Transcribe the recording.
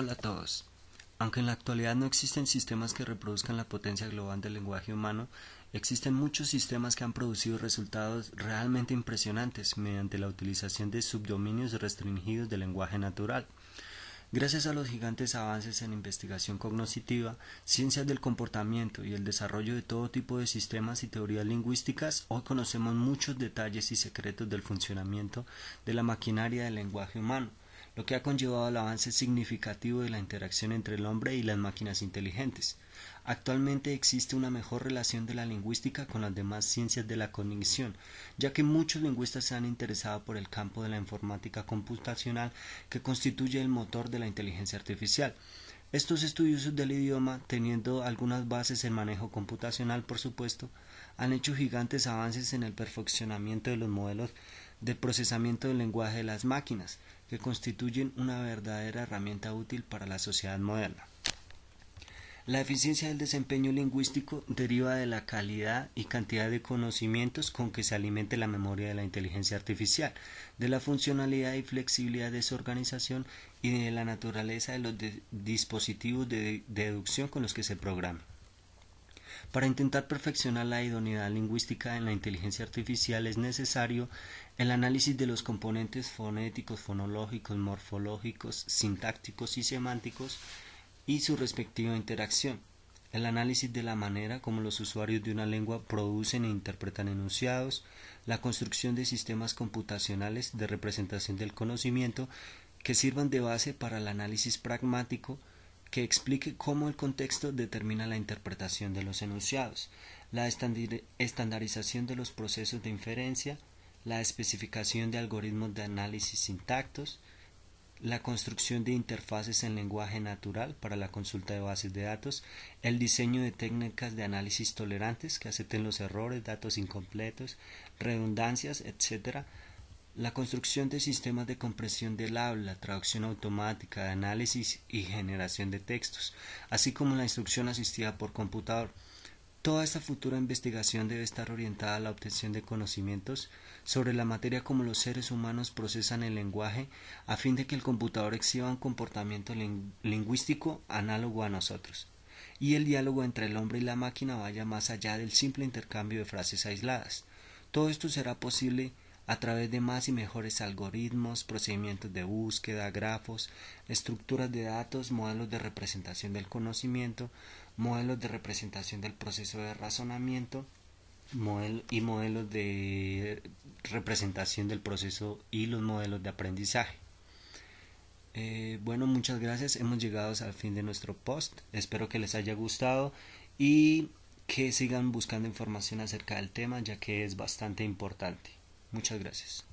Hola a todos. Aunque en la actualidad no existen sistemas que reproduzcan la potencia global del lenguaje humano, existen muchos sistemas que han producido resultados realmente impresionantes mediante la utilización de subdominios restringidos del lenguaje natural. Gracias a los gigantes avances en investigación cognoscitiva, ciencias del comportamiento y el desarrollo de todo tipo de sistemas y teorías lingüísticas, hoy conocemos muchos detalles y secretos del funcionamiento de la maquinaria del lenguaje humano lo que ha conllevado al avance significativo de la interacción entre el hombre y las máquinas inteligentes. Actualmente existe una mejor relación de la lingüística con las demás ciencias de la cognición, ya que muchos lingüistas se han interesado por el campo de la informática computacional que constituye el motor de la inteligencia artificial. Estos estudios del idioma, teniendo algunas bases en manejo computacional, por supuesto, han hecho gigantes avances en el perfeccionamiento de los modelos de procesamiento del lenguaje de las máquinas, que constituyen una verdadera herramienta útil para la sociedad moderna. La eficiencia del desempeño lingüístico deriva de la calidad y cantidad de conocimientos con que se alimente la memoria de la inteligencia artificial, de la funcionalidad y flexibilidad de su organización y de la naturaleza de los dispositivos de deducción con los que se programa. Para intentar perfeccionar la idoneidad lingüística en la inteligencia artificial es necesario el análisis de los componentes fonéticos, fonológicos, morfológicos, sintácticos y semánticos y su respectiva interacción. El análisis de la manera como los usuarios de una lengua producen e interpretan enunciados, la construcción de sistemas computacionales de representación del conocimiento que sirvan de base para el análisis pragmático que explique cómo el contexto determina la interpretación de los enunciados, la estandarización de los procesos de inferencia, la especificación de algoritmos de análisis sintactos, la construcción de interfaces en lenguaje natural para la consulta de bases de datos, el diseño de técnicas de análisis tolerantes que acepten los errores, datos incompletos, redundancias, etc., la construcción de sistemas de compresión del habla, traducción automática, análisis y generación de textos, así como la instrucción asistida por computador. Toda esta futura investigación debe estar orientada a la obtención de conocimientos sobre la materia como los seres humanos procesan el lenguaje a fin de que el computador exhiba un comportamiento lingüístico análogo a nosotros y el diálogo entre el hombre y la máquina vaya más allá del simple intercambio de frases aisladas. Todo esto será posible a través de más y mejores algoritmos, procedimientos de búsqueda, grafos, estructuras de datos, modelos de representación del conocimiento, modelos de representación del proceso de razonamiento y modelos de representación del proceso y los modelos de aprendizaje. Eh, bueno, muchas gracias. Hemos llegado al fin de nuestro post. Espero que les haya gustado y que sigan buscando información acerca del tema ya que es bastante importante. Muchas gracias.